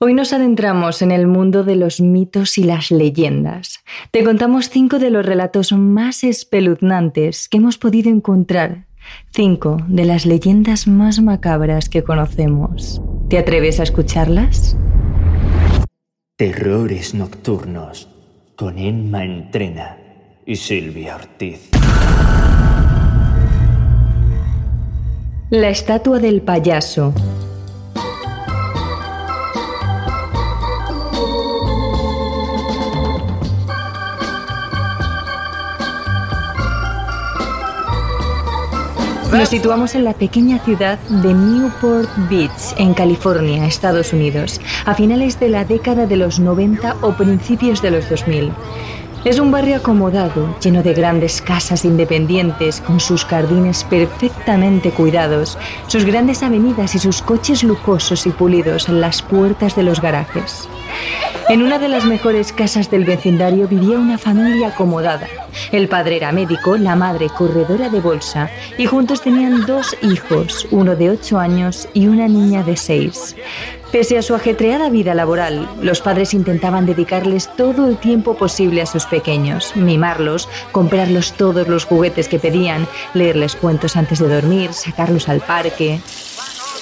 Hoy nos adentramos en el mundo de los mitos y las leyendas. Te contamos cinco de los relatos más espeluznantes que hemos podido encontrar. Cinco de las leyendas más macabras que conocemos. ¿Te atreves a escucharlas? Terrores nocturnos con Emma Entrena y Silvia Ortiz. La estatua del payaso Nos situamos en la pequeña ciudad de Newport Beach, en California, Estados Unidos, a finales de la década de los 90 o principios de los 2000. Es un barrio acomodado, lleno de grandes casas independientes, con sus jardines perfectamente cuidados, sus grandes avenidas y sus coches lujosos y pulidos en las puertas de los garajes. En una de las mejores casas del vecindario vivía una familia acomodada. El padre era médico, la madre corredora de bolsa y juntos tenían dos hijos, uno de ocho años y una niña de seis. Pese a su ajetreada vida laboral, los padres intentaban dedicarles todo el tiempo posible a sus pequeños, mimarlos, comprarlos todos los juguetes que pedían, leerles cuentos antes de dormir, sacarlos al parque.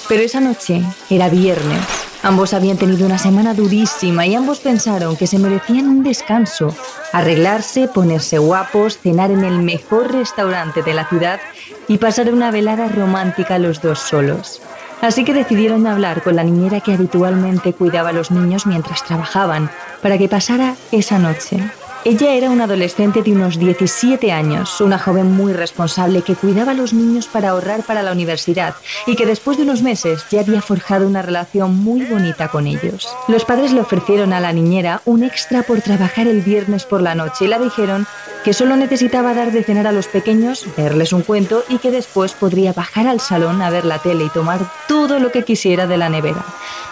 Pero esa noche era viernes Ambos habían tenido una semana durísima y ambos pensaron que se merecían un descanso, arreglarse, ponerse guapos, cenar en el mejor restaurante de la ciudad y pasar una velada romántica los dos solos. Así que decidieron hablar con la niñera que habitualmente cuidaba a los niños mientras trabajaban, para que pasara esa noche. Ella era una adolescente de unos 17 años, una joven muy responsable que cuidaba a los niños para ahorrar para la universidad y que después de unos meses ya había forjado una relación muy bonita con ellos. Los padres le ofrecieron a la niñera un extra por trabajar el viernes por la noche y le dijeron que solo necesitaba dar de cenar a los pequeños, verles un cuento y que después podría bajar al salón a ver la tele y tomar todo lo que quisiera de la nevera.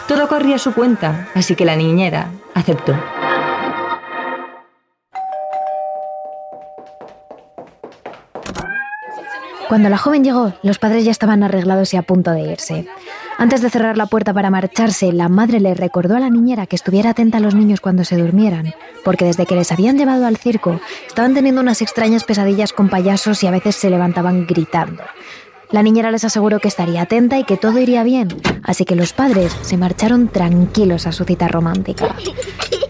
Todo corría a su cuenta, así que la niñera aceptó. Cuando la joven llegó, los padres ya estaban arreglados y a punto de irse. Antes de cerrar la puerta para marcharse, la madre le recordó a la niñera que estuviera atenta a los niños cuando se durmieran, porque desde que les habían llevado al circo, estaban teniendo unas extrañas pesadillas con payasos y a veces se levantaban gritando. La niñera les aseguró que estaría atenta y que todo iría bien, así que los padres se marcharon tranquilos a su cita romántica.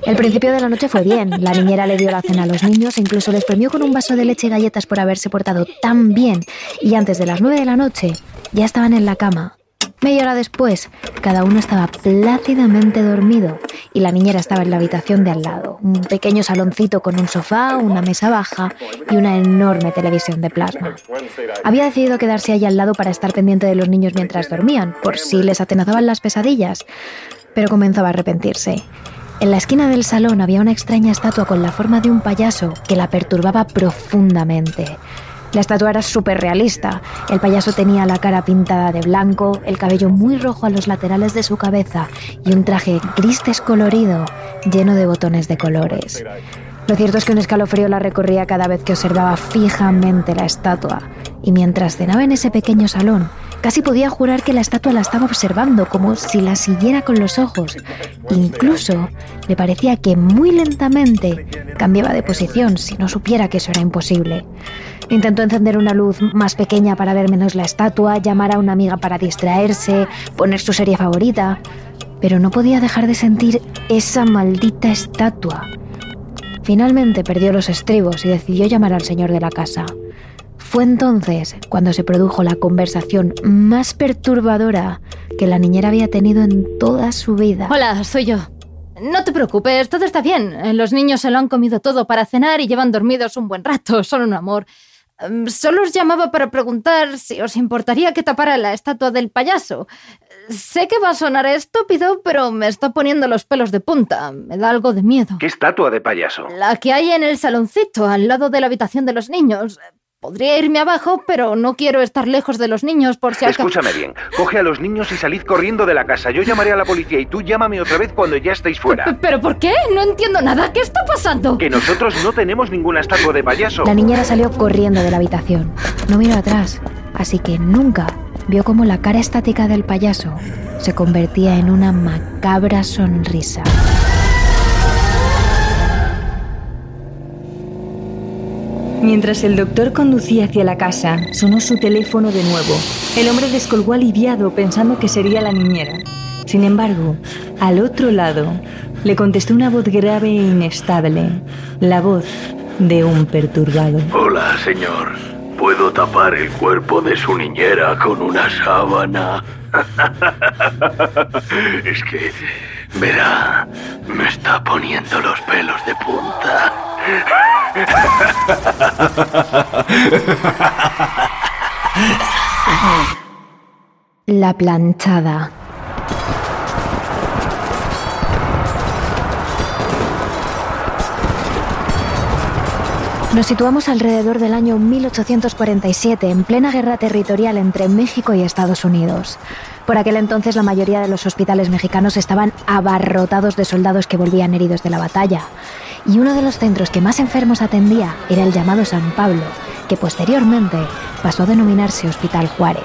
El principio de la noche fue bien. La niñera le dio la cena a los niños e incluso les premió con un vaso de leche y galletas por haberse portado tan bien. Y antes de las nueve de la noche ya estaban en la cama. Media hora después, cada uno estaba plácidamente dormido y la niñera estaba en la habitación de al lado, un pequeño saloncito con un sofá, una mesa baja y una enorme televisión de plasma. Había decidido quedarse allí al lado para estar pendiente de los niños mientras dormían, por si les atenazaban las pesadillas, pero comenzaba a arrepentirse. En la esquina del salón había una extraña estatua con la forma de un payaso que la perturbaba profundamente. La estatua era súper realista. El payaso tenía la cara pintada de blanco, el cabello muy rojo a los laterales de su cabeza y un traje gris descolorido lleno de botones de colores. Lo cierto es que un escalofrío la recorría cada vez que observaba fijamente la estatua, y mientras cenaba en ese pequeño salón, casi podía jurar que la estatua la estaba observando, como si la siguiera con los ojos. Incluso le parecía que muy lentamente cambiaba de posición si no supiera que eso era imposible. Intentó encender una luz más pequeña para ver menos la estatua, llamar a una amiga para distraerse, poner su serie favorita, pero no podía dejar de sentir esa maldita estatua. Finalmente perdió los estribos y decidió llamar al señor de la casa. Fue entonces cuando se produjo la conversación más perturbadora que la niñera había tenido en toda su vida. Hola, soy yo. No te preocupes, todo está bien. Los niños se lo han comido todo para cenar y llevan dormidos un buen rato. Son un amor. Em, solo os llamaba para preguntar si os importaría que tapara la estatua del payaso. Sé que va a sonar estúpido, pero me está poniendo los pelos de punta. Me da algo de miedo. ¿Qué estatua de payaso? La que hay en el saloncito, al lado de la habitación de los niños. Podría irme abajo, pero no quiero estar lejos de los niños por si acaso. Escúchame bien. Coge a los niños y salid corriendo de la casa. Yo llamaré a la policía y tú llámame otra vez cuando ya estéis fuera. ¿Pero por qué? No entiendo nada. ¿Qué está pasando? Que nosotros no tenemos ninguna estatua de payaso. La niñera salió corriendo de la habitación. No miró atrás, así que nunca vio cómo la cara estática del payaso se convertía en una macabra sonrisa. Mientras el doctor conducía hacia la casa, sonó su teléfono de nuevo. El hombre descolgó aliviado pensando que sería la niñera. Sin embargo, al otro lado, le contestó una voz grave e inestable, la voz de un perturbado. Hola, señor. ¿Puedo tapar el cuerpo de su niñera con una sábana? es que, verá, me está poniendo los pelos de punta. La planchada. Nos situamos alrededor del año 1847, en plena guerra territorial entre México y Estados Unidos. Por aquel entonces la mayoría de los hospitales mexicanos estaban abarrotados de soldados que volvían heridos de la batalla. Y uno de los centros que más enfermos atendía era el llamado San Pablo, que posteriormente pasó a denominarse Hospital Juárez.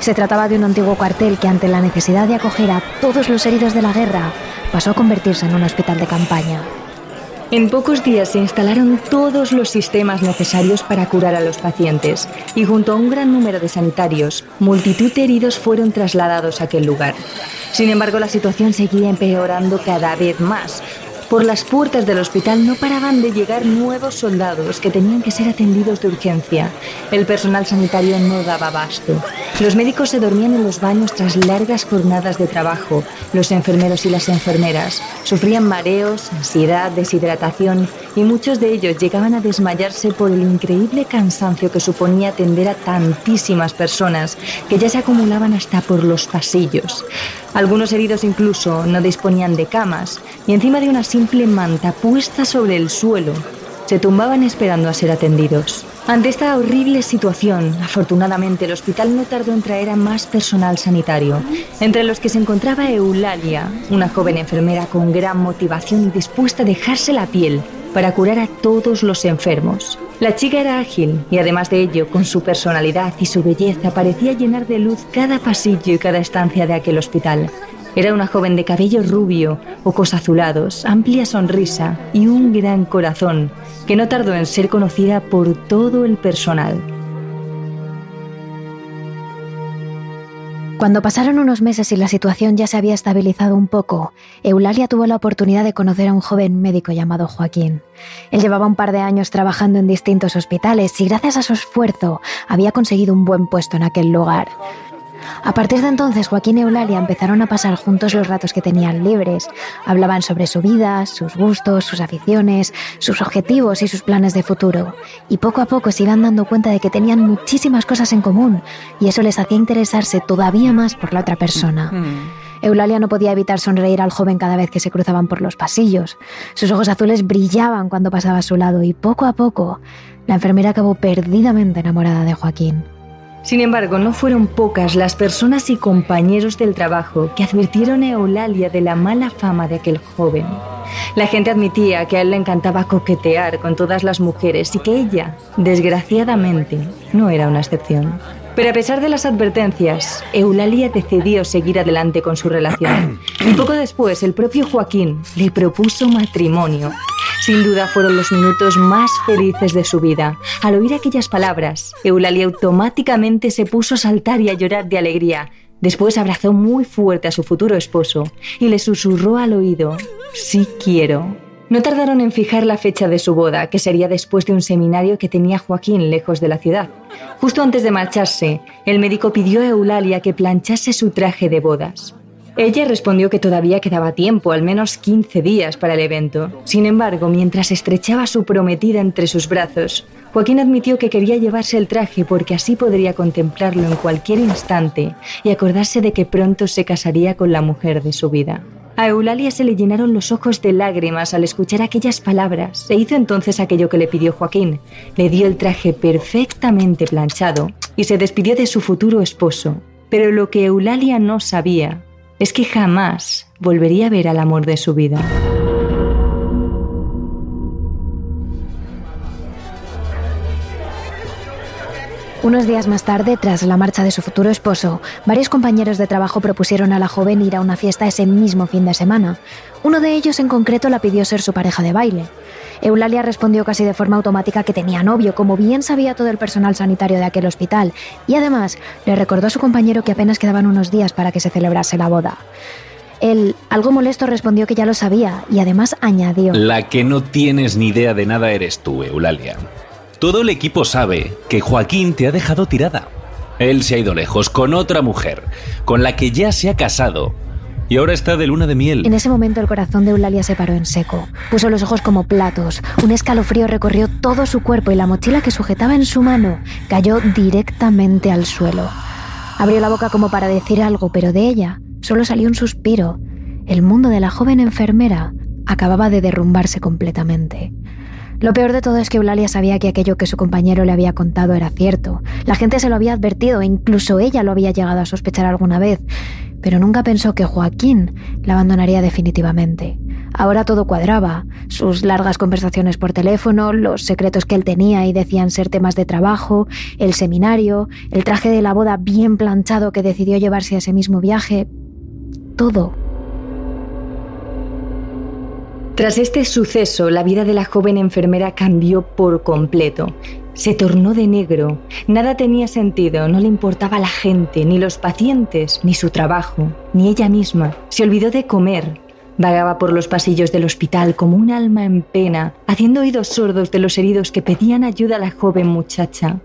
Se trataba de un antiguo cuartel que ante la necesidad de acoger a todos los heridos de la guerra, pasó a convertirse en un hospital de campaña. En pocos días se instalaron todos los sistemas necesarios para curar a los pacientes y junto a un gran número de sanitarios, multitud de heridos fueron trasladados a aquel lugar. Sin embargo, la situación seguía empeorando cada vez más, por las puertas del hospital no paraban de llegar nuevos soldados que tenían que ser atendidos de urgencia. El personal sanitario no daba abasto. Los médicos se dormían en los baños tras largas jornadas de trabajo. Los enfermeros y las enfermeras sufrían mareos, ansiedad, deshidratación y muchos de ellos llegaban a desmayarse por el increíble cansancio que suponía atender a tantísimas personas que ya se acumulaban hasta por los pasillos. Algunos heridos incluso no disponían de camas y encima de una simple manta puesta sobre el suelo se tumbaban esperando a ser atendidos. Ante esta horrible situación, afortunadamente el hospital no tardó en traer a más personal sanitario, entre los que se encontraba Eulalia, una joven enfermera con gran motivación y dispuesta a dejarse la piel para curar a todos los enfermos. La chica era ágil y además de ello, con su personalidad y su belleza, parecía llenar de luz cada pasillo y cada estancia de aquel hospital. Era una joven de cabello rubio, ojos azulados, amplia sonrisa y un gran corazón, que no tardó en ser conocida por todo el personal. Cuando pasaron unos meses y la situación ya se había estabilizado un poco, Eulalia tuvo la oportunidad de conocer a un joven médico llamado Joaquín. Él llevaba un par de años trabajando en distintos hospitales y gracias a su esfuerzo había conseguido un buen puesto en aquel lugar. A partir de entonces, Joaquín y Eulalia empezaron a pasar juntos los ratos que tenían libres. Hablaban sobre su vida, sus gustos, sus aficiones, sus objetivos y sus planes de futuro. Y poco a poco se iban dando cuenta de que tenían muchísimas cosas en común y eso les hacía interesarse todavía más por la otra persona. Mm. Eulalia no podía evitar sonreír al joven cada vez que se cruzaban por los pasillos. Sus ojos azules brillaban cuando pasaba a su lado y poco a poco la enfermera acabó perdidamente enamorada de Joaquín. Sin embargo, no fueron pocas las personas y compañeros del trabajo que advirtieron a Eulalia de la mala fama de aquel joven. La gente admitía que a él le encantaba coquetear con todas las mujeres y que ella, desgraciadamente, no era una excepción. Pero a pesar de las advertencias, Eulalia decidió seguir adelante con su relación. Y poco después, el propio Joaquín le propuso matrimonio. Sin duda fueron los minutos más felices de su vida. Al oír aquellas palabras, Eulalia automáticamente se puso a saltar y a llorar de alegría. Después abrazó muy fuerte a su futuro esposo y le susurró al oído, sí quiero. No tardaron en fijar la fecha de su boda, que sería después de un seminario que tenía Joaquín lejos de la ciudad. Justo antes de marcharse, el médico pidió a Eulalia que planchase su traje de bodas. Ella respondió que todavía quedaba tiempo, al menos 15 días para el evento. Sin embargo, mientras estrechaba su prometida entre sus brazos, Joaquín admitió que quería llevarse el traje porque así podría contemplarlo en cualquier instante y acordarse de que pronto se casaría con la mujer de su vida. A Eulalia se le llenaron los ojos de lágrimas al escuchar aquellas palabras. Se hizo entonces aquello que le pidió Joaquín. Le dio el traje perfectamente planchado y se despidió de su futuro esposo. Pero lo que Eulalia no sabía es que jamás volvería a ver al amor de su vida. Unos días más tarde, tras la marcha de su futuro esposo, varios compañeros de trabajo propusieron a la joven ir a una fiesta ese mismo fin de semana. Uno de ellos en concreto la pidió ser su pareja de baile. Eulalia respondió casi de forma automática que tenía novio, como bien sabía todo el personal sanitario de aquel hospital, y además le recordó a su compañero que apenas quedaban unos días para que se celebrase la boda. Él, algo molesto, respondió que ya lo sabía y además añadió... La que no tienes ni idea de nada eres tú, Eulalia. Todo el equipo sabe que Joaquín te ha dejado tirada. Él se ha ido lejos con otra mujer, con la que ya se ha casado. Y ahora está de luna de miel. En ese momento el corazón de Eulalia se paró en seco. Puso los ojos como platos. Un escalofrío recorrió todo su cuerpo y la mochila que sujetaba en su mano cayó directamente al suelo. Abrió la boca como para decir algo, pero de ella solo salió un suspiro. El mundo de la joven enfermera acababa de derrumbarse completamente. Lo peor de todo es que Eulalia sabía que aquello que su compañero le había contado era cierto. La gente se lo había advertido e incluso ella lo había llegado a sospechar alguna vez, pero nunca pensó que Joaquín la abandonaría definitivamente. Ahora todo cuadraba, sus largas conversaciones por teléfono, los secretos que él tenía y decían ser temas de trabajo, el seminario, el traje de la boda bien planchado que decidió llevarse a ese mismo viaje, todo tras este suceso, la vida de la joven enfermera cambió por completo. Se tornó de negro. Nada tenía sentido, no le importaba la gente, ni los pacientes, ni su trabajo, ni ella misma. Se olvidó de comer. Vagaba por los pasillos del hospital como un alma en pena, haciendo oídos sordos de los heridos que pedían ayuda a la joven muchacha.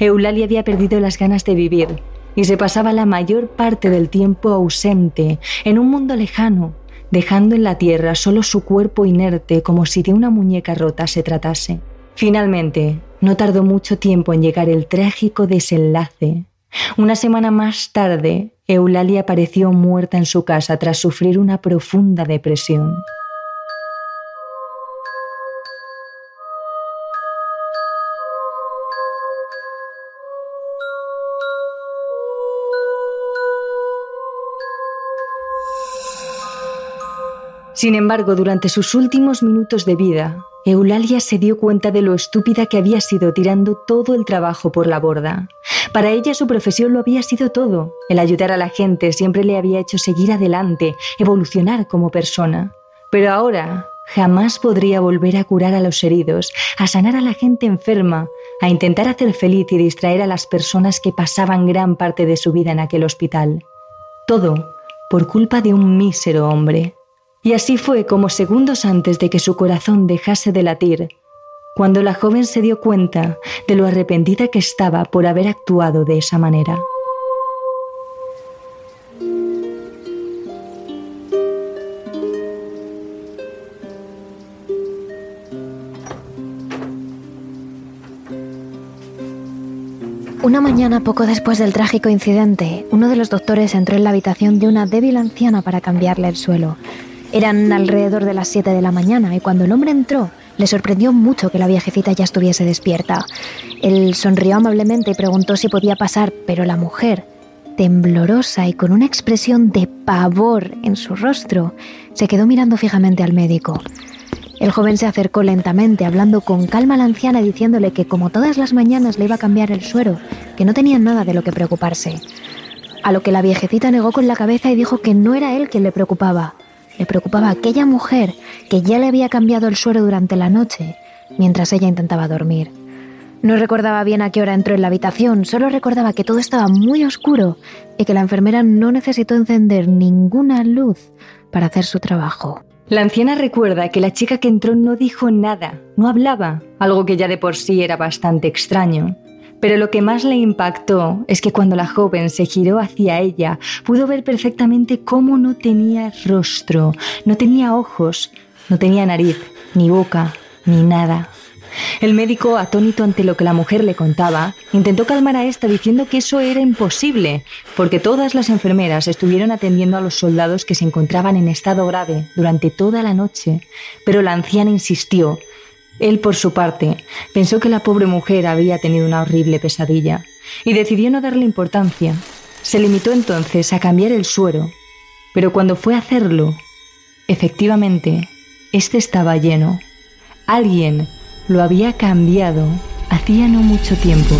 Eulalia había perdido las ganas de vivir y se pasaba la mayor parte del tiempo ausente, en un mundo lejano, dejando en la tierra solo su cuerpo inerte como si de una muñeca rota se tratase. Finalmente, no tardó mucho tiempo en llegar el trágico desenlace. Una semana más tarde, Eulalia apareció muerta en su casa tras sufrir una profunda depresión. Sin embargo, durante sus últimos minutos de vida, Eulalia se dio cuenta de lo estúpida que había sido tirando todo el trabajo por la borda. Para ella su profesión lo había sido todo. El ayudar a la gente siempre le había hecho seguir adelante, evolucionar como persona. Pero ahora jamás podría volver a curar a los heridos, a sanar a la gente enferma, a intentar hacer feliz y distraer a las personas que pasaban gran parte de su vida en aquel hospital. Todo por culpa de un mísero hombre. Y así fue como segundos antes de que su corazón dejase de latir, cuando la joven se dio cuenta de lo arrepentida que estaba por haber actuado de esa manera. Una mañana poco después del trágico incidente, uno de los doctores entró en la habitación de una débil anciana para cambiarle el suelo. Eran alrededor de las 7 de la mañana y cuando el hombre entró, le sorprendió mucho que la viejecita ya estuviese despierta. Él sonrió amablemente y preguntó si podía pasar, pero la mujer, temblorosa y con una expresión de pavor en su rostro, se quedó mirando fijamente al médico. El joven se acercó lentamente, hablando con calma a la anciana, diciéndole que como todas las mañanas le iba a cambiar el suero, que no tenía nada de lo que preocuparse. A lo que la viejecita negó con la cabeza y dijo que no era él quien le preocupaba, le preocupaba aquella mujer que ya le había cambiado el suero durante la noche mientras ella intentaba dormir. No recordaba bien a qué hora entró en la habitación, solo recordaba que todo estaba muy oscuro y que la enfermera no necesitó encender ninguna luz para hacer su trabajo. La anciana recuerda que la chica que entró no dijo nada, no hablaba, algo que ya de por sí era bastante extraño. Pero lo que más le impactó es que cuando la joven se giró hacia ella, pudo ver perfectamente cómo no tenía rostro, no tenía ojos, no tenía nariz, ni boca, ni nada. El médico, atónito ante lo que la mujer le contaba, intentó calmar a esta diciendo que eso era imposible, porque todas las enfermeras estuvieron atendiendo a los soldados que se encontraban en estado grave durante toda la noche, pero la anciana insistió él, por su parte, pensó que la pobre mujer había tenido una horrible pesadilla y decidió no darle importancia. Se limitó entonces a cambiar el suero, pero cuando fue a hacerlo, efectivamente, este estaba lleno. Alguien lo había cambiado hacía no mucho tiempo.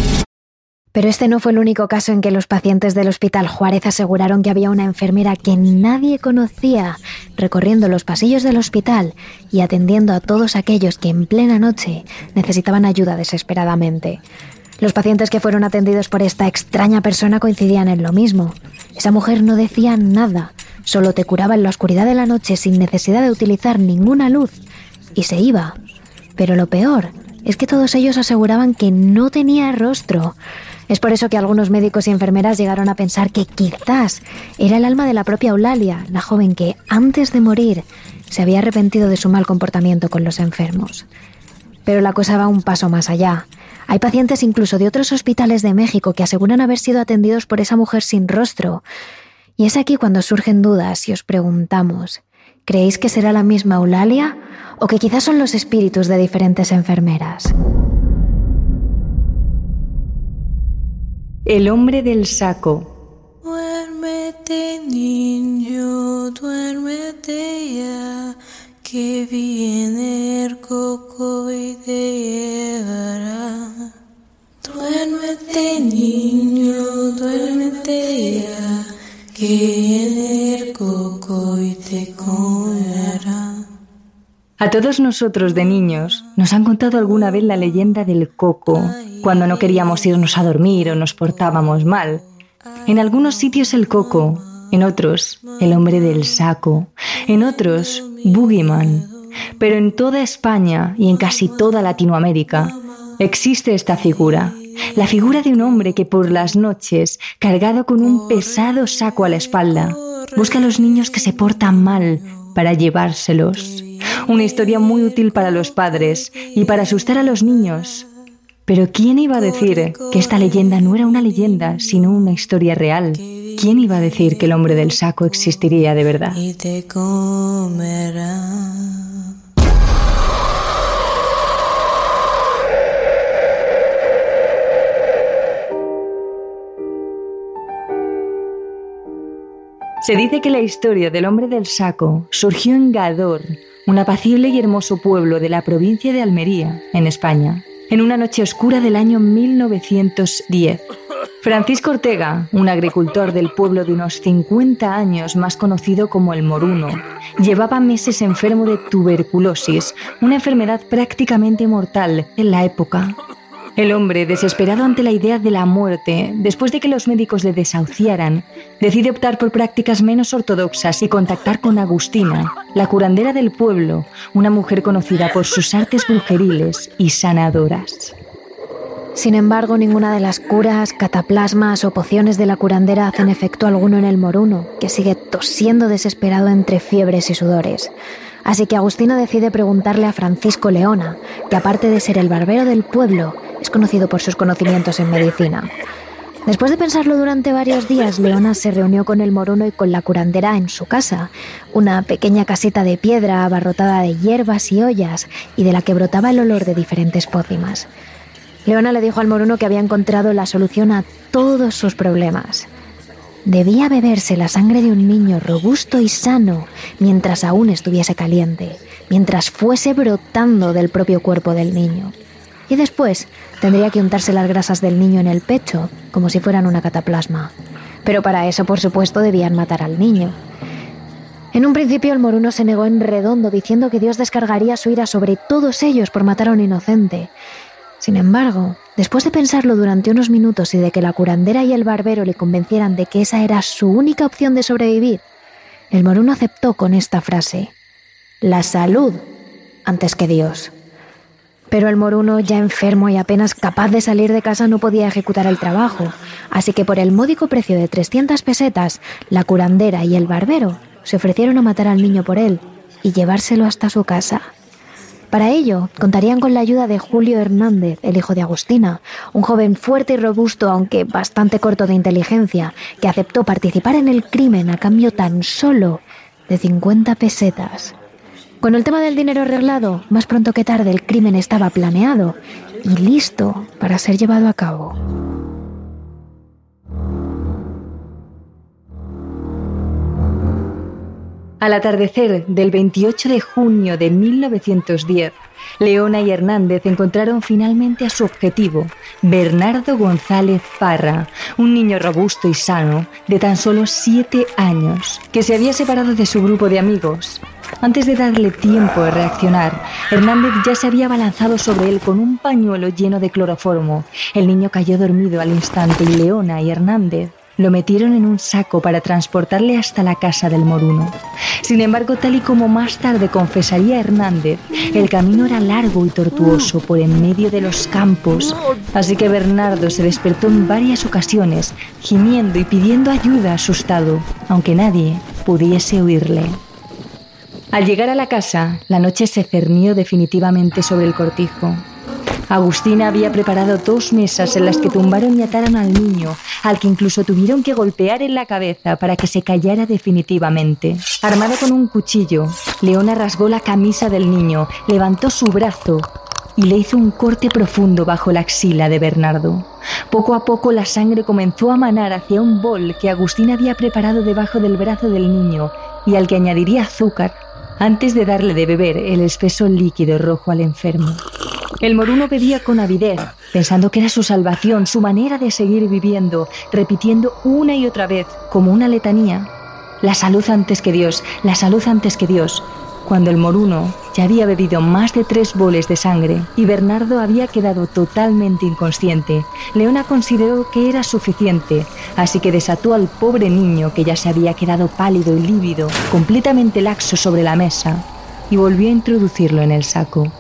Pero este no fue el único caso en que los pacientes del Hospital Juárez aseguraron que había una enfermera que nadie conocía recorriendo los pasillos del hospital y atendiendo a todos aquellos que en plena noche necesitaban ayuda desesperadamente. Los pacientes que fueron atendidos por esta extraña persona coincidían en lo mismo. Esa mujer no decía nada, solo te curaba en la oscuridad de la noche sin necesidad de utilizar ninguna luz y se iba. Pero lo peor es que todos ellos aseguraban que no tenía rostro. Es por eso que algunos médicos y enfermeras llegaron a pensar que quizás era el alma de la propia Eulalia, la joven que, antes de morir, se había arrepentido de su mal comportamiento con los enfermos. Pero la cosa va un paso más allá. Hay pacientes incluso de otros hospitales de México que aseguran haber sido atendidos por esa mujer sin rostro. Y es aquí cuando surgen dudas y os preguntamos, ¿creéis que será la misma Eulalia o que quizás son los espíritus de diferentes enfermeras? El hombre del saco. Duérmete niño, duérmete ya, que viene el coco y te llevará. Duérmete niño, duérmete ya, que viene el coco y te comerá. A todos nosotros de niños nos han contado alguna vez la leyenda del coco, cuando no queríamos irnos a dormir o nos portábamos mal. En algunos sitios el coco, en otros el hombre del saco, en otros Boogeyman. Pero en toda España y en casi toda Latinoamérica existe esta figura, la figura de un hombre que por las noches, cargado con un pesado saco a la espalda, busca a los niños que se portan mal para llevárselos. Una historia muy útil para los padres y para asustar a los niños. Pero ¿quién iba a decir que esta leyenda no era una leyenda, sino una historia real? ¿Quién iba a decir que el hombre del saco existiría de verdad? Y te comerá. Se dice que la historia del hombre del saco surgió en Gador, un apacible y hermoso pueblo de la provincia de Almería, en España, en una noche oscura del año 1910. Francisco Ortega, un agricultor del pueblo de unos 50 años más conocido como el Moruno, llevaba meses enfermo de tuberculosis, una enfermedad prácticamente mortal en la época. El hombre, desesperado ante la idea de la muerte, después de que los médicos le desahuciaran, decide optar por prácticas menos ortodoxas y contactar con Agustina, la curandera del pueblo, una mujer conocida por sus artes brujeriles y sanadoras. Sin embargo, ninguna de las curas, cataplasmas o pociones de la curandera hacen efecto alguno en el moruno, que sigue tosiendo desesperado entre fiebres y sudores. Así que Agustina decide preguntarle a Francisco Leona, que aparte de ser el barbero del pueblo, es conocido por sus conocimientos en medicina. Después de pensarlo durante varios días, Leona se reunió con el moruno y con la curandera en su casa, una pequeña casita de piedra abarrotada de hierbas y ollas y de la que brotaba el olor de diferentes pócimas. Leona le dijo al moruno que había encontrado la solución a todos sus problemas. Debía beberse la sangre de un niño robusto y sano mientras aún estuviese caliente, mientras fuese brotando del propio cuerpo del niño. Y después tendría que untarse las grasas del niño en el pecho, como si fueran una cataplasma. Pero para eso, por supuesto, debían matar al niño. En un principio el moruno se negó en redondo, diciendo que Dios descargaría su ira sobre todos ellos por matar a un inocente. Sin embargo, después de pensarlo durante unos minutos y de que la curandera y el barbero le convencieran de que esa era su única opción de sobrevivir, el moruno aceptó con esta frase, la salud antes que Dios. Pero el moruno, ya enfermo y apenas capaz de salir de casa, no podía ejecutar el trabajo, así que por el módico precio de 300 pesetas, la curandera y el barbero se ofrecieron a matar al niño por él y llevárselo hasta su casa. Para ello, contarían con la ayuda de Julio Hernández, el hijo de Agustina, un joven fuerte y robusto, aunque bastante corto de inteligencia, que aceptó participar en el crimen a cambio tan solo de 50 pesetas. Con el tema del dinero arreglado, más pronto que tarde el crimen estaba planeado y listo para ser llevado a cabo. Al atardecer del 28 de junio de 1910, Leona y Hernández encontraron finalmente a su objetivo, Bernardo González Parra, un niño robusto y sano de tan solo siete años, que se había separado de su grupo de amigos. Antes de darle tiempo a reaccionar, Hernández ya se había abalanzado sobre él con un pañuelo lleno de cloroformo. El niño cayó dormido al instante y Leona y Hernández lo metieron en un saco para transportarle hasta la casa del moruno. Sin embargo, tal y como más tarde confesaría Hernández, el camino era largo y tortuoso por en medio de los campos, así que Bernardo se despertó en varias ocasiones, gimiendo y pidiendo ayuda asustado, aunque nadie pudiese oírle. Al llegar a la casa, la noche se cernió definitivamente sobre el cortijo. Agustina había preparado dos mesas en las que tumbaron y ataron al niño, al que incluso tuvieron que golpear en la cabeza para que se callara definitivamente. Armado con un cuchillo, Leona rasgó la camisa del niño, levantó su brazo y le hizo un corte profundo bajo la axila de Bernardo. Poco a poco la sangre comenzó a manar hacia un bol que Agustina había preparado debajo del brazo del niño y al que añadiría azúcar antes de darle de beber el espeso líquido rojo al enfermo. El moruno bebía con avidez, pensando que era su salvación, su manera de seguir viviendo, repitiendo una y otra vez, como una letanía, la salud antes que Dios, la salud antes que Dios, cuando el moruno ya había bebido más de tres boles de sangre y Bernardo había quedado totalmente inconsciente, Leona consideró que era suficiente, así que desató al pobre niño que ya se había quedado pálido y lívido, completamente laxo sobre la mesa, y volvió a introducirlo en el saco.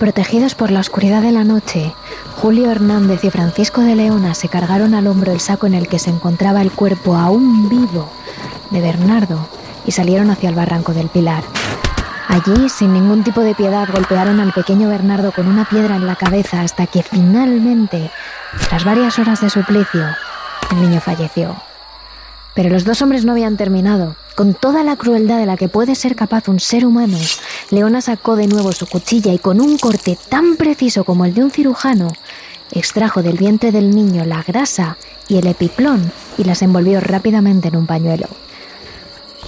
Protegidos por la oscuridad de la noche, Julio Hernández y Francisco de Leona se cargaron al hombro el saco en el que se encontraba el cuerpo aún vivo de Bernardo y salieron hacia el barranco del Pilar. Allí, sin ningún tipo de piedad, golpearon al pequeño Bernardo con una piedra en la cabeza hasta que finalmente, tras varias horas de suplicio, el niño falleció. Pero los dos hombres no habían terminado. Con toda la crueldad de la que puede ser capaz un ser humano, Leona sacó de nuevo su cuchilla y con un corte tan preciso como el de un cirujano, extrajo del vientre del niño la grasa y el epiplón y las envolvió rápidamente en un pañuelo.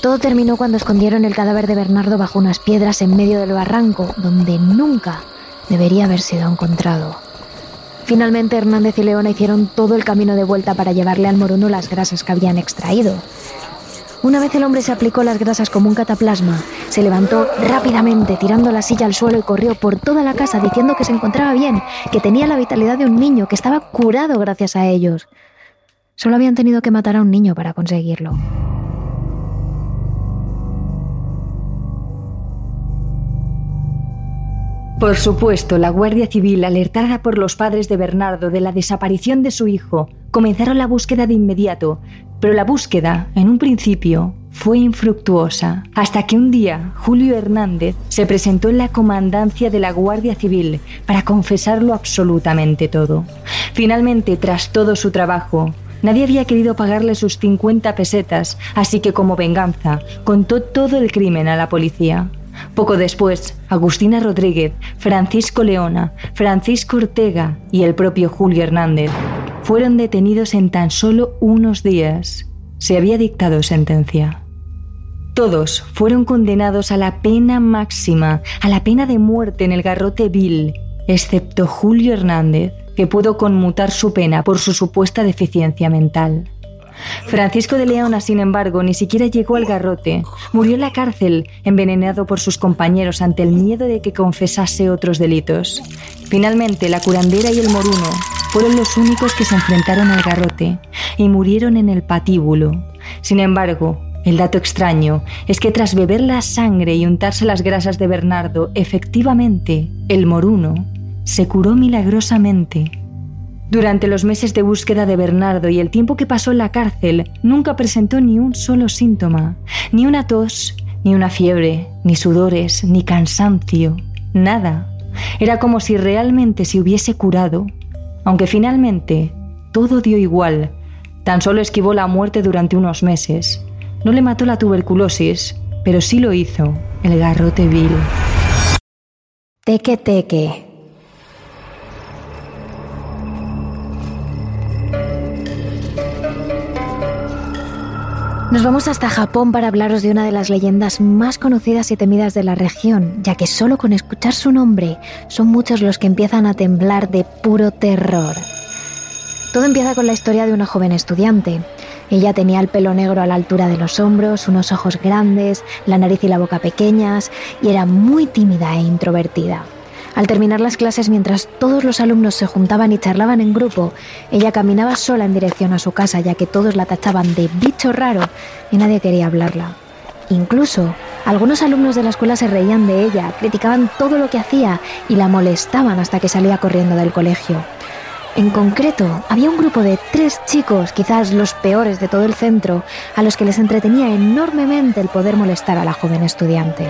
Todo terminó cuando escondieron el cadáver de Bernardo bajo unas piedras en medio del barranco, donde nunca debería haber sido encontrado. Finalmente Hernández y Leona hicieron todo el camino de vuelta para llevarle al moruno las grasas que habían extraído. Una vez el hombre se aplicó las grasas como un cataplasma, se levantó rápidamente tirando la silla al suelo y corrió por toda la casa diciendo que se encontraba bien, que tenía la vitalidad de un niño, que estaba curado gracias a ellos. Solo habían tenido que matar a un niño para conseguirlo. Por supuesto, la Guardia Civil, alertada por los padres de Bernardo de la desaparición de su hijo, comenzaron la búsqueda de inmediato, pero la búsqueda, en un principio, fue infructuosa, hasta que un día Julio Hernández se presentó en la comandancia de la Guardia Civil para confesarlo absolutamente todo. Finalmente, tras todo su trabajo, Nadie había querido pagarle sus 50 pesetas, así que como venganza, contó todo el crimen a la policía. Poco después, Agustina Rodríguez, Francisco Leona, Francisco Ortega y el propio Julio Hernández fueron detenidos en tan solo unos días. Se había dictado sentencia. Todos fueron condenados a la pena máxima, a la pena de muerte en el garrote vil, excepto Julio Hernández, que pudo conmutar su pena por su supuesta deficiencia mental. Francisco de Leona, sin embargo, ni siquiera llegó al garrote. Murió en la cárcel, envenenado por sus compañeros ante el miedo de que confesase otros delitos. Finalmente, la curandera y el moruno fueron los únicos que se enfrentaron al garrote y murieron en el patíbulo. Sin embargo, el dato extraño es que tras beber la sangre y untarse las grasas de Bernardo, efectivamente, el moruno se curó milagrosamente durante los meses de búsqueda de Bernardo y el tiempo que pasó en la cárcel, nunca presentó ni un solo síntoma, ni una tos, ni una fiebre, ni sudores, ni cansancio, nada. Era como si realmente se hubiese curado, aunque finalmente todo dio igual. Tan solo esquivó la muerte durante unos meses. No le mató la tuberculosis, pero sí lo hizo el garrote vil. Teque teque. Nos vamos hasta Japón para hablaros de una de las leyendas más conocidas y temidas de la región, ya que solo con escuchar su nombre son muchos los que empiezan a temblar de puro terror. Todo empieza con la historia de una joven estudiante. Ella tenía el pelo negro a la altura de los hombros, unos ojos grandes, la nariz y la boca pequeñas y era muy tímida e introvertida. Al terminar las clases, mientras todos los alumnos se juntaban y charlaban en grupo, ella caminaba sola en dirección a su casa, ya que todos la tachaban de bicho raro y nadie quería hablarla. Incluso, algunos alumnos de la escuela se reían de ella, criticaban todo lo que hacía y la molestaban hasta que salía corriendo del colegio. En concreto, había un grupo de tres chicos, quizás los peores de todo el centro, a los que les entretenía enormemente el poder molestar a la joven estudiante.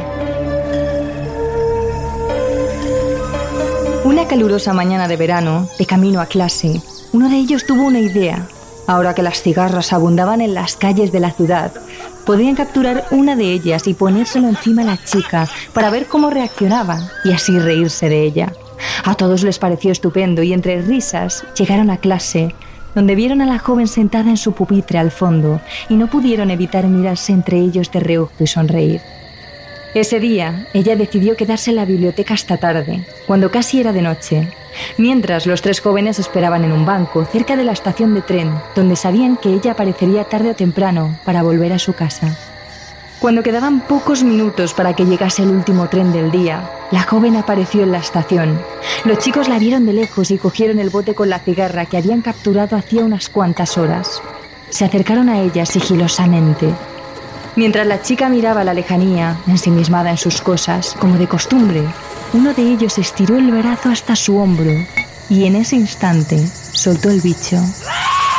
Una calurosa mañana de verano, de camino a clase, uno de ellos tuvo una idea. Ahora que las cigarras abundaban en las calles de la ciudad, podían capturar una de ellas y ponérselo encima a la chica para ver cómo reaccionaba y así reírse de ella. A todos les pareció estupendo y entre risas llegaron a clase, donde vieron a la joven sentada en su pupitre al fondo y no pudieron evitar mirarse entre ellos de reojo y sonreír. Ese día, ella decidió quedarse en la biblioteca hasta tarde, cuando casi era de noche, mientras los tres jóvenes esperaban en un banco cerca de la estación de tren, donde sabían que ella aparecería tarde o temprano para volver a su casa. Cuando quedaban pocos minutos para que llegase el último tren del día, la joven apareció en la estación. Los chicos la vieron de lejos y cogieron el bote con la cigarra que habían capturado hacía unas cuantas horas. Se acercaron a ella sigilosamente Mientras la chica miraba la lejanía, ensimismada en sus cosas, como de costumbre, uno de ellos estiró el brazo hasta su hombro y en ese instante soltó el bicho.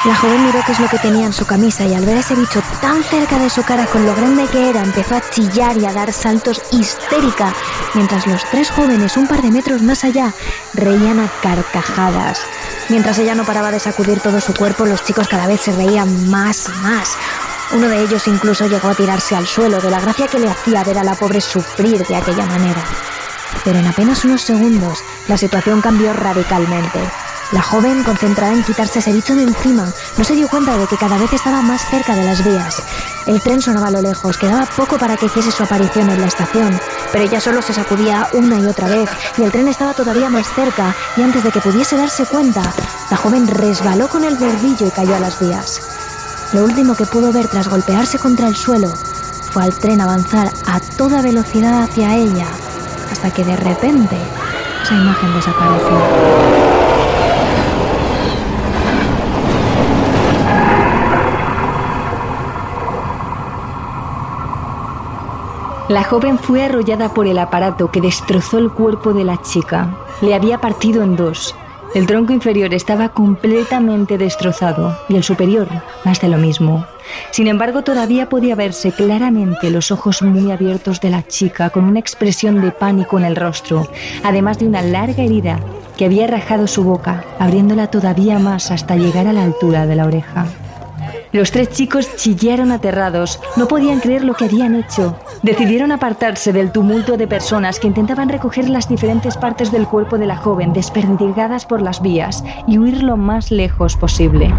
La joven miró qué es lo que tenía en su camisa y al ver ese bicho tan cerca de su cara con lo grande que era, empezó a chillar y a dar saltos histérica, mientras los tres jóvenes, un par de metros más allá, reían a carcajadas. Mientras ella no paraba de sacudir todo su cuerpo, los chicos cada vez se reían más y más. Uno de ellos incluso llegó a tirarse al suelo de la gracia que le hacía ver a la pobre sufrir de aquella manera. Pero en apenas unos segundos la situación cambió radicalmente. La joven, concentrada en quitarse ese bicho de encima, no se dio cuenta de que cada vez estaba más cerca de las vías. El tren sonaba a lo lejos, quedaba poco para que hiciese su aparición en la estación, pero ella solo se sacudía una y otra vez, y el tren estaba todavía más cerca, y antes de que pudiese darse cuenta, la joven resbaló con el bordillo y cayó a las vías. Lo último que pudo ver tras golpearse contra el suelo fue al tren avanzar a toda velocidad hacia ella, hasta que de repente esa imagen desapareció. La joven fue arrollada por el aparato que destrozó el cuerpo de la chica. Le había partido en dos el tronco inferior estaba completamente destrozado y el superior más de lo mismo. Sin embargo, todavía podía verse claramente los ojos muy abiertos de la chica con una expresión de pánico en el rostro, además de una larga herida que había rajado su boca, abriéndola todavía más hasta llegar a la altura de la oreja. Los tres chicos chillaron aterrados, no podían creer lo que habían hecho. Decidieron apartarse del tumulto de personas que intentaban recoger las diferentes partes del cuerpo de la joven desperdigadas por las vías y huir lo más lejos posible.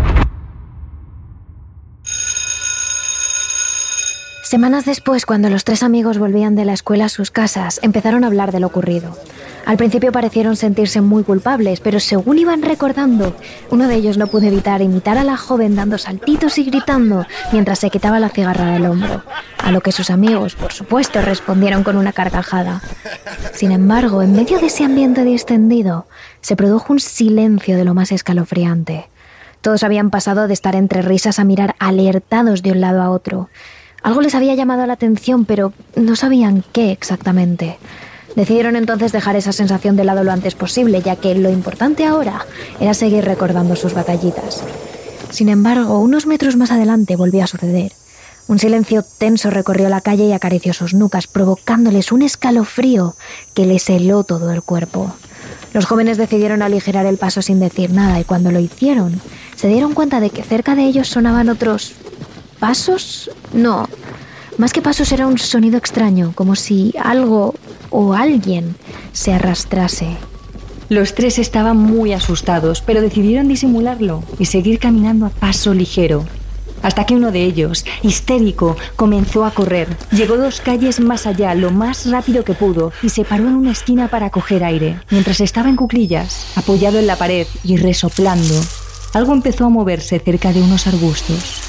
Semanas después, cuando los tres amigos volvían de la escuela a sus casas, empezaron a hablar de lo ocurrido. Al principio parecieron sentirse muy culpables, pero según iban recordando, uno de ellos no pudo evitar imitar a la joven dando saltitos y gritando mientras se quitaba la cigarra del hombro, a lo que sus amigos, por supuesto, respondieron con una carcajada. Sin embargo, en medio de ese ambiente distendido, se produjo un silencio de lo más escalofriante. Todos habían pasado de estar entre risas a mirar alertados de un lado a otro. Algo les había llamado la atención, pero no sabían qué exactamente. Decidieron entonces dejar esa sensación de lado lo antes posible, ya que lo importante ahora era seguir recordando sus batallitas. Sin embargo, unos metros más adelante volvió a suceder. Un silencio tenso recorrió la calle y acarició sus nucas, provocándoles un escalofrío que les heló todo el cuerpo. Los jóvenes decidieron aligerar el paso sin decir nada y cuando lo hicieron, se dieron cuenta de que cerca de ellos sonaban otros... ¿Pasos? No. Más que pasos era un sonido extraño, como si algo o alguien se arrastrase. Los tres estaban muy asustados, pero decidieron disimularlo y seguir caminando a paso ligero. hasta que uno de ellos, histérico, comenzó a correr. Llegó dos calles más allá, lo más rápido que pudo, y se paró en una esquina para coger aire. Mientras estaba en cuclillas, apoyado en la pared y resoplando, algo empezó a moverse cerca de unos arbustos.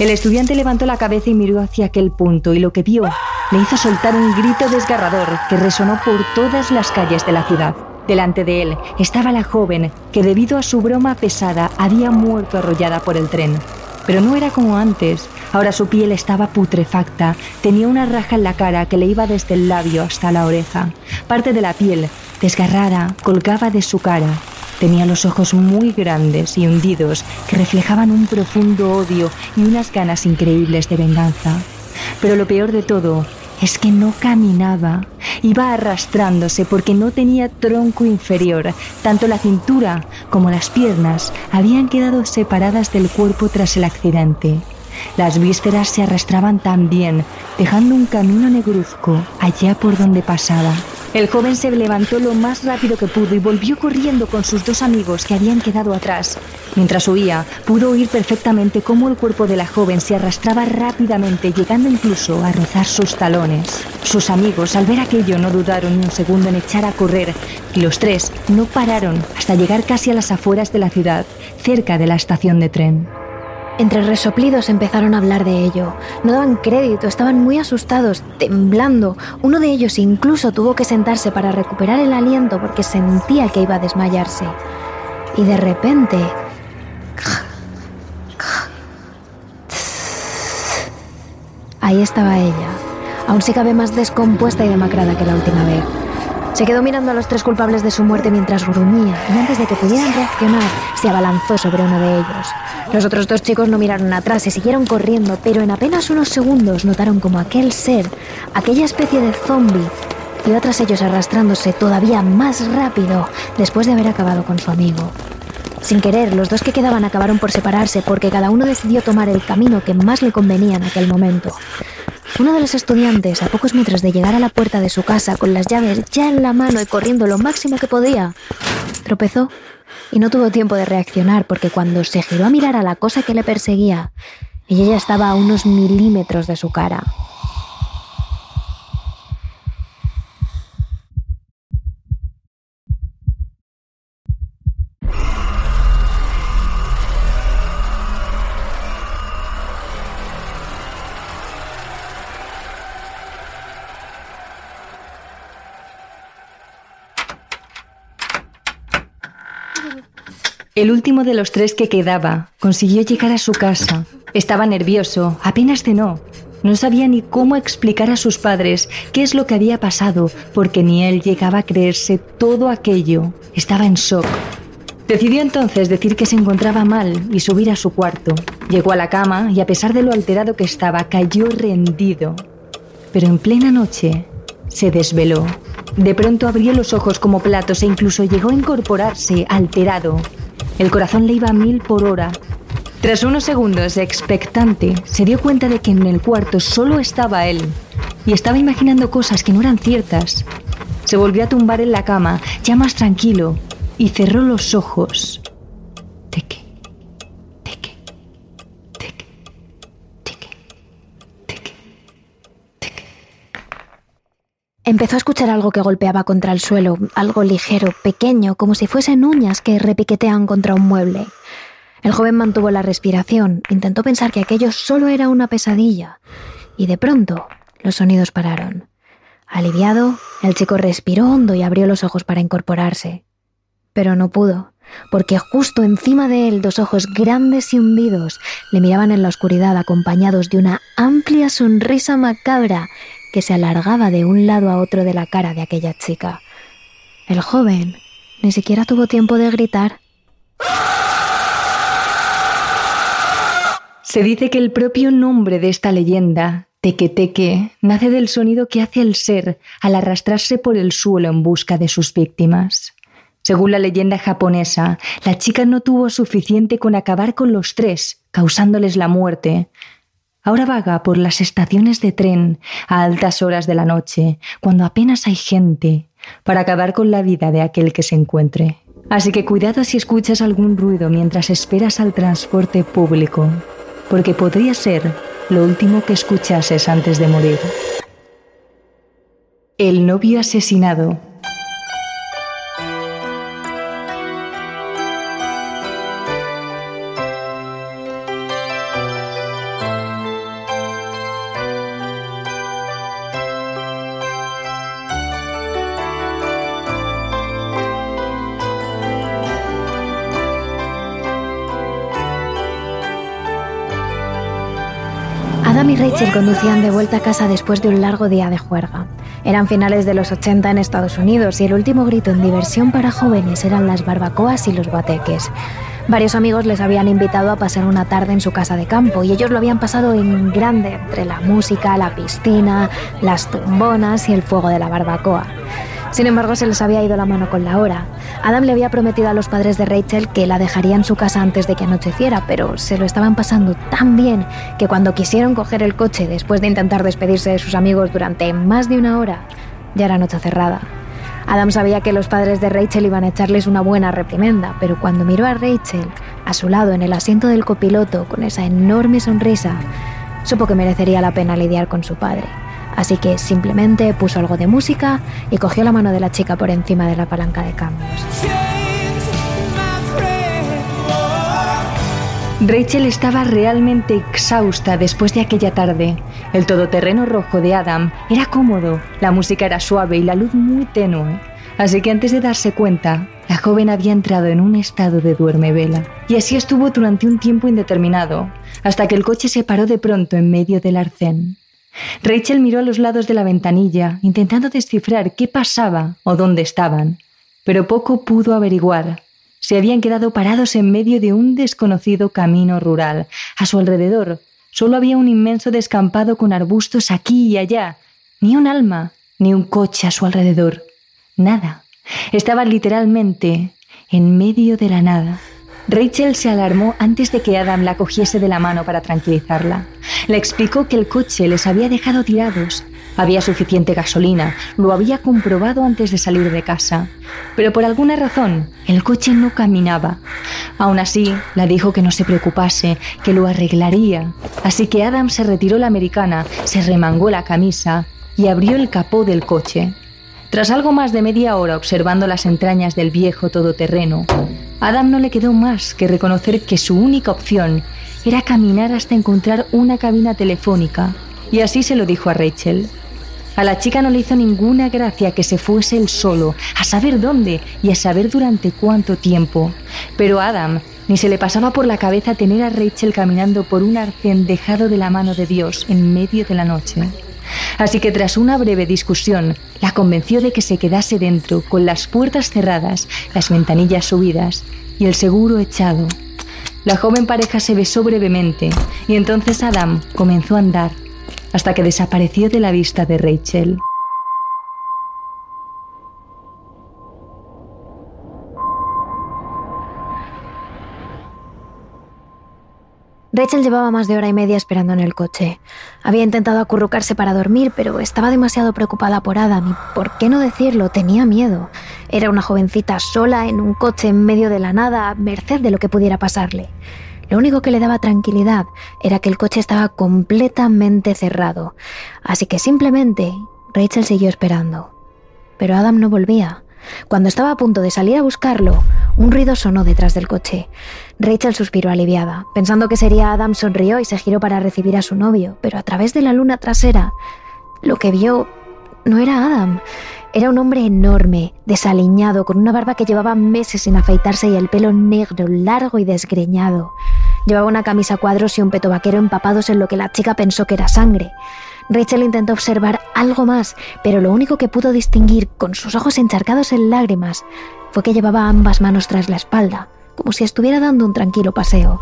El estudiante levantó la cabeza y miró hacia aquel punto, y lo que vio le hizo soltar un grito desgarrador que resonó por todas las calles de la ciudad. Delante de él estaba la joven que debido a su broma pesada había muerto arrollada por el tren. Pero no era como antes. Ahora su piel estaba putrefacta. Tenía una raja en la cara que le iba desde el labio hasta la oreja. Parte de la piel, desgarrada, colgaba de su cara. Tenía los ojos muy grandes y hundidos que reflejaban un profundo odio y unas ganas increíbles de venganza. Pero lo peor de todo es que no caminaba, iba arrastrándose porque no tenía tronco inferior. Tanto la cintura como las piernas habían quedado separadas del cuerpo tras el accidente. Las vísceras se arrastraban también, dejando un camino negruzco allá por donde pasaba. El joven se levantó lo más rápido que pudo y volvió corriendo con sus dos amigos que habían quedado atrás. Mientras huía, pudo oír perfectamente cómo el cuerpo de la joven se arrastraba rápidamente, llegando incluso a rozar sus talones. Sus amigos, al ver aquello, no dudaron ni un segundo en echar a correr, y los tres no pararon hasta llegar casi a las afueras de la ciudad, cerca de la estación de tren. Entre resoplidos empezaron a hablar de ello. No daban crédito, estaban muy asustados, temblando. Uno de ellos incluso tuvo que sentarse para recuperar el aliento porque sentía que iba a desmayarse. Y de repente... Ahí estaba ella. Aún sí cabe más descompuesta y demacrada que la última vez. Se quedó mirando a los tres culpables de su muerte mientras grumía y antes de que pudieran reaccionar, se abalanzó sobre uno de ellos. Los otros dos chicos no miraron atrás, se siguieron corriendo, pero en apenas unos segundos notaron como aquel ser, aquella especie de zombie, iba tras ellos arrastrándose todavía más rápido después de haber acabado con su amigo. Sin querer, los dos que quedaban acabaron por separarse porque cada uno decidió tomar el camino que más le convenía en aquel momento. Uno de los estudiantes, a pocos metros de llegar a la puerta de su casa con las llaves ya en la mano y corriendo lo máximo que podía, tropezó y no tuvo tiempo de reaccionar porque cuando se giró a mirar a la cosa que le perseguía, ella ya estaba a unos milímetros de su cara. El último de los tres que quedaba consiguió llegar a su casa. Estaba nervioso, apenas cenó. No sabía ni cómo explicar a sus padres qué es lo que había pasado, porque ni él llegaba a creerse todo aquello. Estaba en shock. Decidió entonces decir que se encontraba mal y subir a su cuarto. Llegó a la cama y a pesar de lo alterado que estaba, cayó rendido. Pero en plena noche se desveló. De pronto abrió los ojos como platos e incluso llegó a incorporarse alterado. El corazón le iba mil por hora. Tras unos segundos expectante, se dio cuenta de que en el cuarto solo estaba él y estaba imaginando cosas que no eran ciertas. Se volvió a tumbar en la cama, ya más tranquilo, y cerró los ojos. Teque, teque, teque, teque, teque, teque. Empezó a escuchar algo que golpeaba contra el suelo, algo ligero, pequeño, como si fuesen uñas que repiquetean contra un mueble. El joven mantuvo la respiración, intentó pensar que aquello solo era una pesadilla, y de pronto los sonidos pararon. Aliviado, el chico respiró hondo y abrió los ojos para incorporarse. Pero no pudo, porque justo encima de él dos ojos grandes y hundidos le miraban en la oscuridad acompañados de una amplia sonrisa macabra que se alargaba de un lado a otro de la cara de aquella chica. El joven ni siquiera tuvo tiempo de gritar. Se dice que el propio nombre de esta leyenda, Teque-Teque, nace del sonido que hace el ser al arrastrarse por el suelo en busca de sus víctimas. Según la leyenda japonesa, la chica no tuvo suficiente con acabar con los tres, causándoles la muerte. Ahora vaga por las estaciones de tren a altas horas de la noche, cuando apenas hay gente, para acabar con la vida de aquel que se encuentre. Así que cuidado si escuchas algún ruido mientras esperas al transporte público. porque podría ser lo último que escuchases antes de morir. El novio asesinado Rachel conducían de vuelta a casa después de un largo día de juerga. Eran finales de los 80 en Estados Unidos y el último grito en diversión para jóvenes eran las barbacoas y los guateques. Varios amigos les habían invitado a pasar una tarde en su casa de campo y ellos lo habían pasado en grande entre la música, la piscina, las tumbonas y el fuego de la barbacoa. Sin embargo, se les había ido la mano con la hora. Adam le había prometido a los padres de Rachel que la dejaría en su casa antes de que anocheciera, pero se lo estaban pasando tan bien que cuando quisieron coger el coche después de intentar despedirse de sus amigos durante más de una hora, ya era noche cerrada. Adam sabía que los padres de Rachel iban a echarles una buena reprimenda, pero cuando miró a Rachel, a su lado en el asiento del copiloto, con esa enorme sonrisa, supo que merecería la pena lidiar con su padre. Así que simplemente puso algo de música y cogió la mano de la chica por encima de la palanca de cambios. Rachel estaba realmente exhausta después de aquella tarde. El todoterreno rojo de Adam era cómodo, la música era suave y la luz muy tenue. Así que antes de darse cuenta, la joven había entrado en un estado de duerme vela. Y así estuvo durante un tiempo indeterminado, hasta que el coche se paró de pronto en medio del arcén. Rachel miró a los lados de la ventanilla, intentando descifrar qué pasaba o dónde estaban, pero poco pudo averiguar. Se habían quedado parados en medio de un desconocido camino rural. A su alrededor solo había un inmenso descampado con arbustos aquí y allá. Ni un alma, ni un coche a su alrededor. Nada. Estaba literalmente en medio de la nada. Rachel se alarmó antes de que Adam la cogiese de la mano para tranquilizarla. Le explicó que el coche les había dejado tirados. Había suficiente gasolina, lo había comprobado antes de salir de casa. Pero por alguna razón, el coche no caminaba. Aún así, la dijo que no se preocupase, que lo arreglaría. Así que Adam se retiró la americana, se remangó la camisa y abrió el capó del coche. Tras algo más de media hora observando las entrañas del viejo todoterreno, Adam no le quedó más que reconocer que su única opción era caminar hasta encontrar una cabina telefónica, y así se lo dijo a Rachel. A la chica no le hizo ninguna gracia que se fuese él solo, a saber dónde y a saber durante cuánto tiempo. Pero Adam ni se le pasaba por la cabeza tener a Rachel caminando por un arcén dejado de la mano de Dios en medio de la noche. Así que tras una breve discusión, la convenció de que se quedase dentro, con las puertas cerradas, las ventanillas subidas y el seguro echado. La joven pareja se besó brevemente y entonces Adam comenzó a andar hasta que desapareció de la vista de Rachel. Rachel llevaba más de hora y media esperando en el coche. Había intentado acurrucarse para dormir, pero estaba demasiado preocupada por Adam y, por qué no decirlo, tenía miedo. Era una jovencita sola en un coche en medio de la nada, a merced de lo que pudiera pasarle. Lo único que le daba tranquilidad era que el coche estaba completamente cerrado, así que simplemente Rachel siguió esperando. Pero Adam no volvía. Cuando estaba a punto de salir a buscarlo, un ruido sonó detrás del coche. Rachel suspiró aliviada. Pensando que sería Adam, sonrió y se giró para recibir a su novio, pero a través de la luna trasera, lo que vio no era Adam. Era un hombre enorme, desaliñado, con una barba que llevaba meses sin afeitarse y el pelo negro, largo y desgreñado. Llevaba una camisa cuadros y un peto vaquero empapados en lo que la chica pensó que era sangre. Rachel intentó observar algo más, pero lo único que pudo distinguir, con sus ojos encharcados en lágrimas, fue que llevaba ambas manos tras la espalda, como si estuviera dando un tranquilo paseo.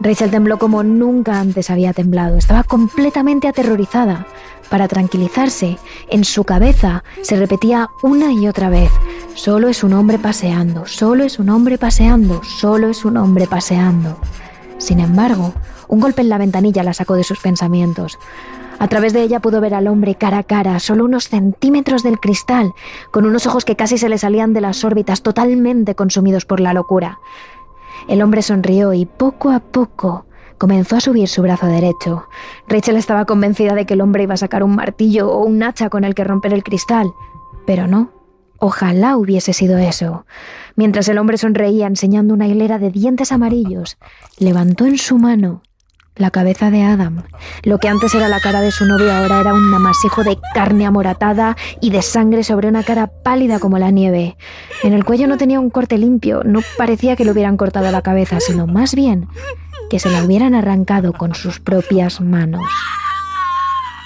Rachel tembló como nunca antes había temblado. Estaba completamente aterrorizada. Para tranquilizarse, en su cabeza se repetía una y otra vez, solo es un hombre paseando, solo es un hombre paseando, solo es un hombre paseando. Sin embargo, un golpe en la ventanilla la sacó de sus pensamientos. A través de ella pudo ver al hombre cara a cara, solo unos centímetros del cristal, con unos ojos que casi se le salían de las órbitas, totalmente consumidos por la locura. El hombre sonrió y poco a poco comenzó a subir su brazo derecho. Rachel estaba convencida de que el hombre iba a sacar un martillo o un hacha con el que romper el cristal, pero no. Ojalá hubiese sido eso. Mientras el hombre sonreía enseñando una hilera de dientes amarillos, levantó en su mano la cabeza de Adam. Lo que antes era la cara de su novio ahora era un amasijo de carne amoratada y de sangre sobre una cara pálida como la nieve. En el cuello no tenía un corte limpio, no parecía que le hubieran cortado la cabeza, sino más bien que se la hubieran arrancado con sus propias manos.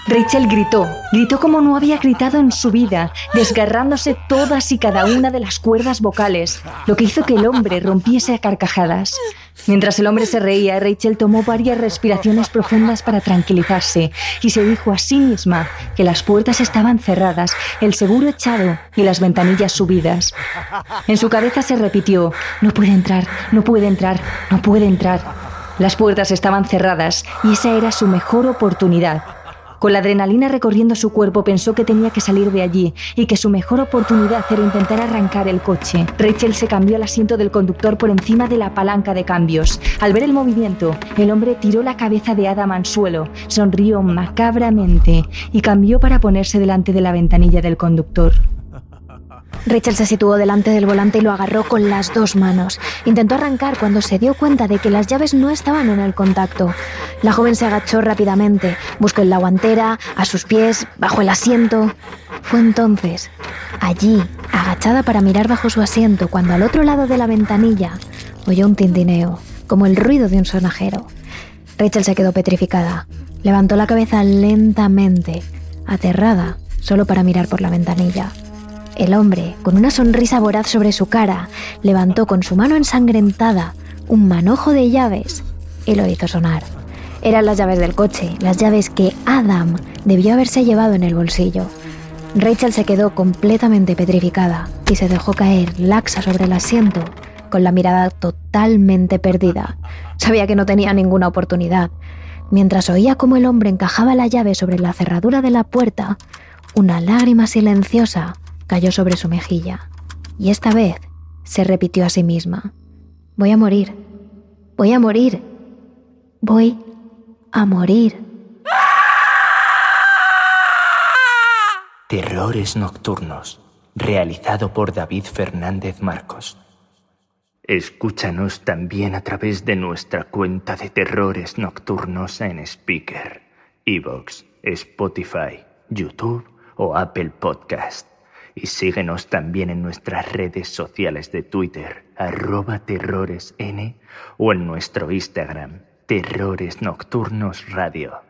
Rachel gritó, gritó como no había gritado en su vida, desgarrándose todas y cada una de las cuerdas vocales, lo que hizo que el hombre rompiese a carcajadas. Mientras el hombre se reía, Rachel tomó varias respiraciones profundas para tranquilizarse y se dijo a sí misma que las puertas estaban cerradas, el seguro echado y las ventanillas subidas. En su cabeza se repitió, no puede entrar, no puede entrar, no puede entrar. Las puertas estaban cerradas y esa era su mejor oportunidad. Con la adrenalina recorriendo su cuerpo pensó que tenía que salir de allí y que su mejor oportunidad era intentar arrancar el coche. Rachel se cambió al asiento del conductor por encima de la palanca de cambios. Al ver el movimiento, el hombre tiró la cabeza de Adam al suelo, sonrió macabramente y cambió para ponerse delante de la ventanilla del conductor. Rachel se situó delante del volante y lo agarró con las dos manos. Intentó arrancar cuando se dio cuenta de que las llaves no estaban en el contacto. La joven se agachó rápidamente, buscó en la guantera, a sus pies, bajo el asiento. Fue entonces, allí, agachada para mirar bajo su asiento, cuando al otro lado de la ventanilla oyó un tintineo, como el ruido de un sonajero. Rachel se quedó petrificada. Levantó la cabeza lentamente, aterrada, solo para mirar por la ventanilla. El hombre, con una sonrisa voraz sobre su cara, levantó con su mano ensangrentada un manojo de llaves y lo hizo sonar. Eran las llaves del coche, las llaves que Adam debió haberse llevado en el bolsillo. Rachel se quedó completamente petrificada y se dejó caer laxa sobre el asiento, con la mirada totalmente perdida. Sabía que no tenía ninguna oportunidad. Mientras oía cómo el hombre encajaba la llave sobre la cerradura de la puerta, una lágrima silenciosa cayó sobre su mejilla, y esta vez se repitió a sí misma. Voy a morir, voy a morir, voy a morir. Terrores Nocturnos, realizado por David Fernández Marcos. Escúchanos también a través de nuestra cuenta de Terrores Nocturnos en Speaker, Evox, Spotify, YouTube o Apple Podcast. Y síguenos también en nuestras redes sociales de Twitter, arroba terroresn, o en nuestro Instagram, Terrores Nocturnos Radio.